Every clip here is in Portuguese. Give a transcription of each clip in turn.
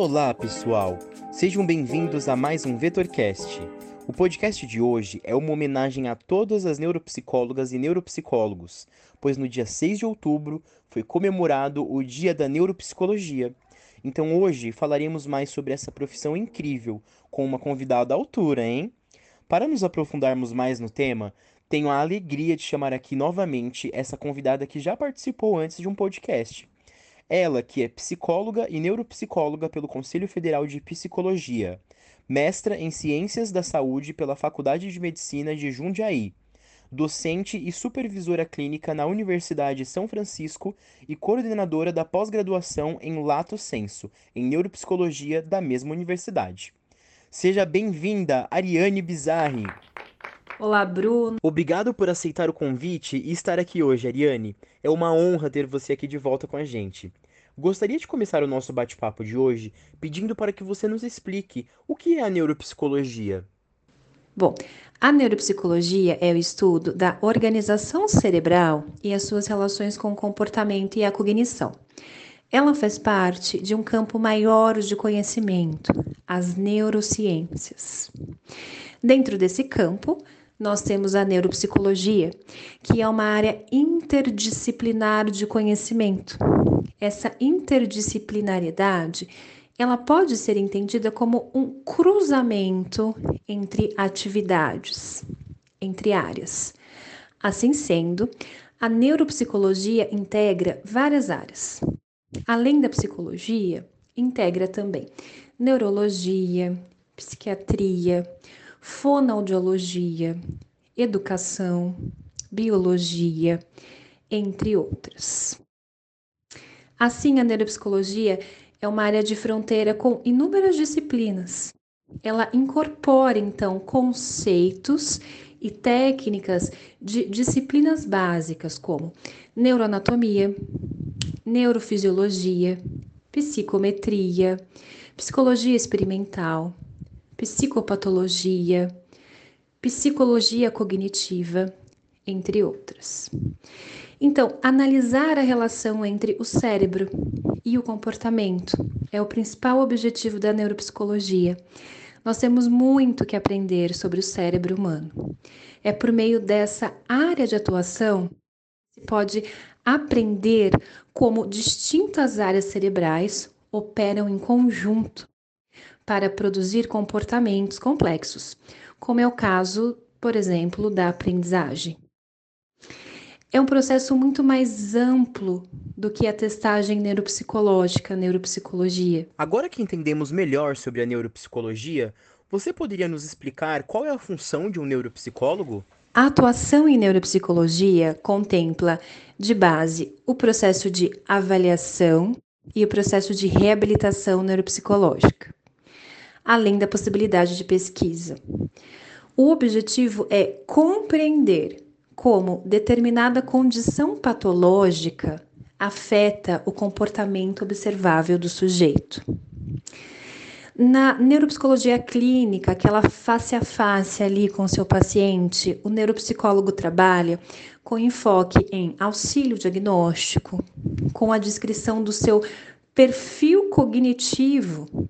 Olá, pessoal! Sejam bem-vindos a mais um VetorCast. O podcast de hoje é uma homenagem a todas as neuropsicólogas e neuropsicólogos, pois no dia 6 de outubro foi comemorado o Dia da Neuropsicologia. Então hoje falaremos mais sobre essa profissão incrível, com uma convidada à altura, hein? Para nos aprofundarmos mais no tema, tenho a alegria de chamar aqui novamente essa convidada que já participou antes de um podcast. Ela, que é psicóloga e neuropsicóloga pelo Conselho Federal de Psicologia, mestra em Ciências da Saúde pela Faculdade de Medicina de Jundiaí, docente e supervisora clínica na Universidade de São Francisco e coordenadora da pós-graduação em Lato Senso, em neuropsicologia da mesma universidade. Seja bem-vinda, Ariane Bizarri. Olá, Bruno. Obrigado por aceitar o convite e estar aqui hoje, Ariane. É uma honra ter você aqui de volta com a gente. Gostaria de começar o nosso bate-papo de hoje pedindo para que você nos explique o que é a neuropsicologia. Bom, a neuropsicologia é o estudo da organização cerebral e as suas relações com o comportamento e a cognição. Ela faz parte de um campo maior de conhecimento, as neurociências. Dentro desse campo, nós temos a neuropsicologia, que é uma área interdisciplinar de conhecimento. Essa interdisciplinariedade, ela pode ser entendida como um cruzamento entre atividades, entre áreas. Assim sendo, a neuropsicologia integra várias áreas. Além da psicologia, integra também neurologia, psiquiatria, fonoaudiologia, educação, biologia, entre outras. Assim, a neuropsicologia é uma área de fronteira com inúmeras disciplinas. Ela incorpora, então, conceitos e técnicas de disciplinas básicas como neuroanatomia, neurofisiologia, psicometria, psicologia experimental, psicopatologia, psicologia cognitiva, entre outras. Então, analisar a relação entre o cérebro e o comportamento é o principal objetivo da neuropsicologia. Nós temos muito que aprender sobre o cérebro humano. É por meio dessa área de atuação que se pode aprender como distintas áreas cerebrais operam em conjunto para produzir comportamentos complexos, como é o caso, por exemplo, da aprendizagem. É um processo muito mais amplo do que a testagem neuropsicológica, neuropsicologia. Agora que entendemos melhor sobre a neuropsicologia, você poderia nos explicar qual é a função de um neuropsicólogo? A atuação em neuropsicologia contempla, de base, o processo de avaliação e o processo de reabilitação neuropsicológica além da possibilidade de pesquisa. O objetivo é compreender como determinada condição patológica afeta o comportamento observável do sujeito. Na neuropsicologia clínica, aquela face a face ali com seu paciente, o neuropsicólogo trabalha com enfoque em auxílio diagnóstico, com a descrição do seu perfil cognitivo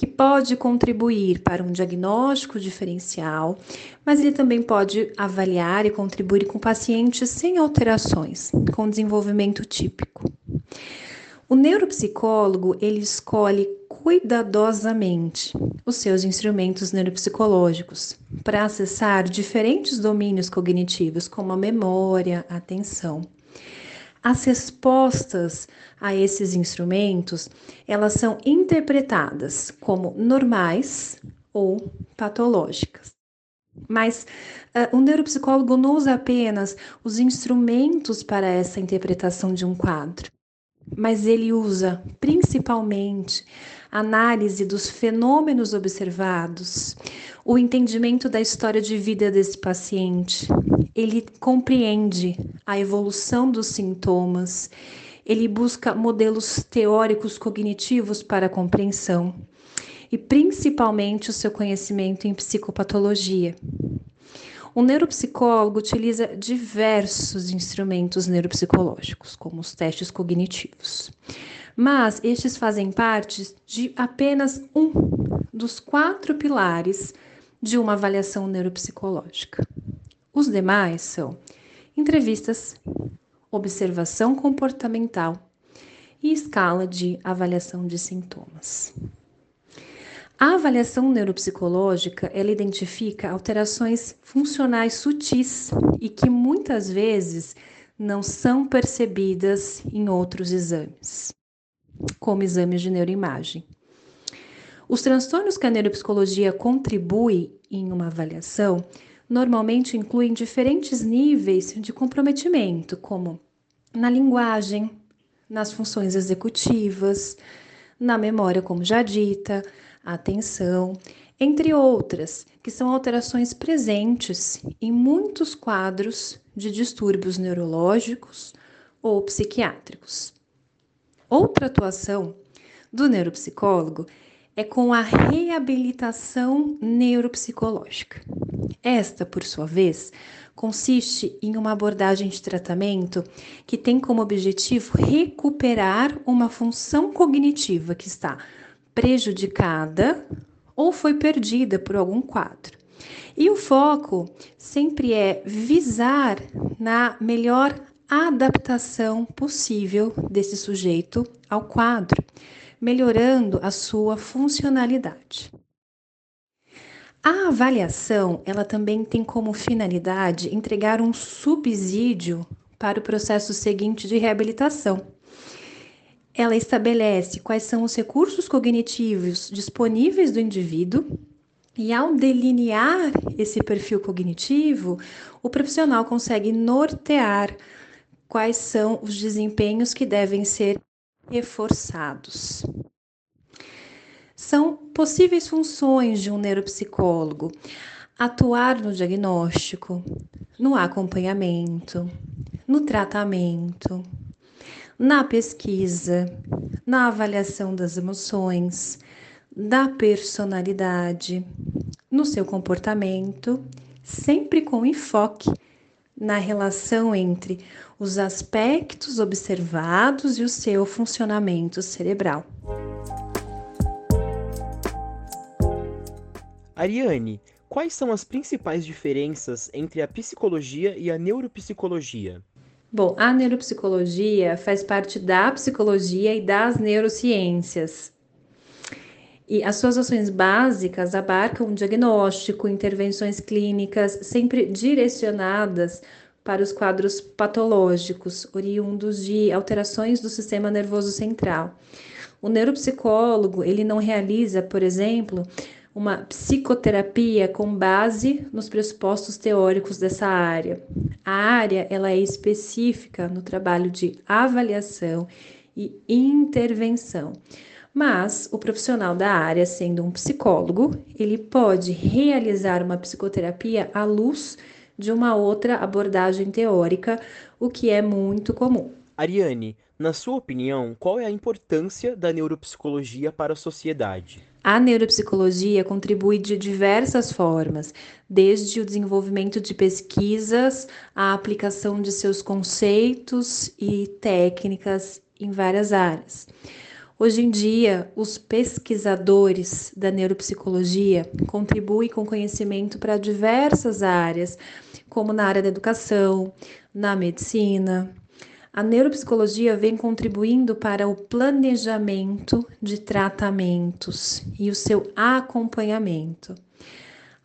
que pode contribuir para um diagnóstico diferencial, mas ele também pode avaliar e contribuir com pacientes sem alterações, com desenvolvimento típico. O neuropsicólogo, ele escolhe cuidadosamente os seus instrumentos neuropsicológicos para acessar diferentes domínios cognitivos, como a memória, a atenção. As respostas a esses instrumentos, elas são interpretadas como normais ou patológicas. Mas uh, o neuropsicólogo não usa apenas os instrumentos para essa interpretação de um quadro, mas ele usa principalmente análise dos fenômenos observados, o entendimento da história de vida desse paciente. Ele compreende a evolução dos sintomas, ele busca modelos teóricos cognitivos para a compreensão e principalmente o seu conhecimento em psicopatologia. O neuropsicólogo utiliza diversos instrumentos neuropsicológicos, como os testes cognitivos mas estes fazem parte de apenas um dos quatro pilares de uma avaliação neuropsicológica. Os demais são entrevistas, observação comportamental e escala de avaliação de sintomas. A avaliação neuropsicológica, ela identifica alterações funcionais sutis e que muitas vezes não são percebidas em outros exames, como exames de neuroimagem. Os transtornos que a neuropsicologia contribui em uma avaliação normalmente incluem diferentes níveis de comprometimento, como na linguagem, nas funções executivas, na memória, como já dita, atenção, entre outras, que são alterações presentes em muitos quadros de distúrbios neurológicos ou psiquiátricos. Outra atuação do neuropsicólogo é com a reabilitação neuropsicológica. Esta, por sua vez, consiste em uma abordagem de tratamento que tem como objetivo recuperar uma função cognitiva que está prejudicada ou foi perdida por algum quadro. E o foco sempre é visar na melhor adaptação possível desse sujeito ao quadro, melhorando a sua funcionalidade. A avaliação, ela também tem como finalidade entregar um subsídio para o processo seguinte de reabilitação. Ela estabelece quais são os recursos cognitivos disponíveis do indivíduo e ao delinear esse perfil cognitivo, o profissional consegue nortear quais são os desempenhos que devem ser reforçados. São possíveis funções de um neuropsicólogo: atuar no diagnóstico, no acompanhamento, no tratamento, na pesquisa, na avaliação das emoções, da personalidade, no seu comportamento, sempre com enfoque na relação entre os aspectos observados e o seu funcionamento cerebral. Ariane, quais são as principais diferenças entre a psicologia e a neuropsicologia? Bom, a neuropsicologia faz parte da psicologia e das neurociências. E as suas ações básicas abarcam diagnóstico, intervenções clínicas, sempre direcionadas para os quadros patológicos, oriundos de alterações do sistema nervoso central. O neuropsicólogo, ele não realiza, por exemplo, uma psicoterapia com base nos pressupostos teóricos dessa área. A área ela é específica no trabalho de avaliação e intervenção. Mas o profissional da área, sendo um psicólogo, ele pode realizar uma psicoterapia à luz de uma outra abordagem teórica, o que é muito comum. Ariane, na sua opinião, qual é a importância da neuropsicologia para a sociedade? A neuropsicologia contribui de diversas formas, desde o desenvolvimento de pesquisas, a aplicação de seus conceitos e técnicas em várias áreas. Hoje em dia, os pesquisadores da neuropsicologia contribuem com conhecimento para diversas áreas, como na área da educação, na medicina, a neuropsicologia vem contribuindo para o planejamento de tratamentos e o seu acompanhamento.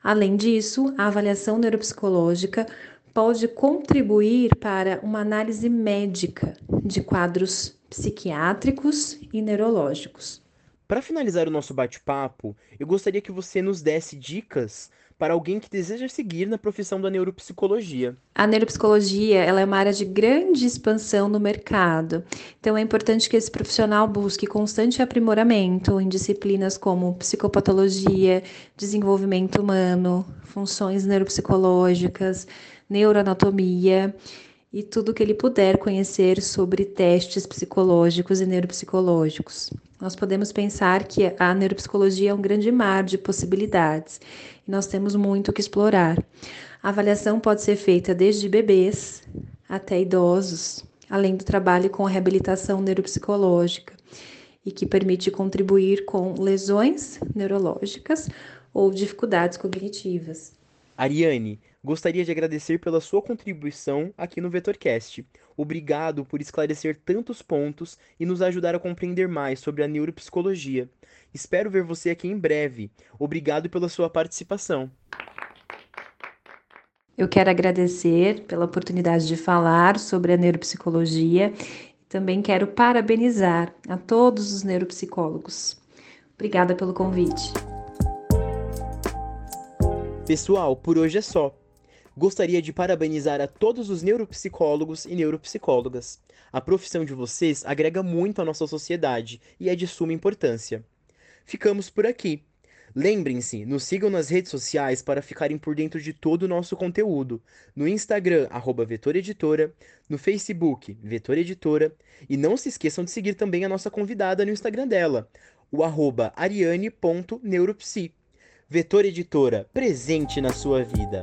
Além disso, a avaliação neuropsicológica pode contribuir para uma análise médica de quadros psiquiátricos e neurológicos. Para finalizar o nosso bate-papo, eu gostaria que você nos desse dicas para alguém que deseja seguir na profissão da neuropsicologia. A neuropsicologia ela é uma área de grande expansão no mercado, então é importante que esse profissional busque constante aprimoramento em disciplinas como psicopatologia, desenvolvimento humano, funções neuropsicológicas, neuroanatomia e tudo que ele puder conhecer sobre testes psicológicos e neuropsicológicos. Nós podemos pensar que a neuropsicologia é um grande mar de possibilidades e nós temos muito que explorar. A avaliação pode ser feita desde bebês até idosos, além do trabalho com reabilitação neuropsicológica. e que permite contribuir com lesões neurológicas ou dificuldades cognitivas. Ariane, gostaria de agradecer pela sua contribuição aqui no VetorCast. Obrigado por esclarecer tantos pontos e nos ajudar a compreender mais sobre a neuropsicologia. Espero ver você aqui em breve. Obrigado pela sua participação. Eu quero agradecer pela oportunidade de falar sobre a neuropsicologia. Também quero parabenizar a todos os neuropsicólogos. Obrigada pelo convite. Pessoal, por hoje é só. Gostaria de parabenizar a todos os neuropsicólogos e neuropsicólogas. A profissão de vocês agrega muito à nossa sociedade e é de suma importância. Ficamos por aqui. Lembrem-se, nos sigam nas redes sociais para ficarem por dentro de todo o nosso conteúdo. No Instagram, arroba Editora, no Facebook, Vetor Editora, e não se esqueçam de seguir também a nossa convidada no Instagram dela, o arroba ariane.neuropsi. Vetor Editora, presente na sua vida.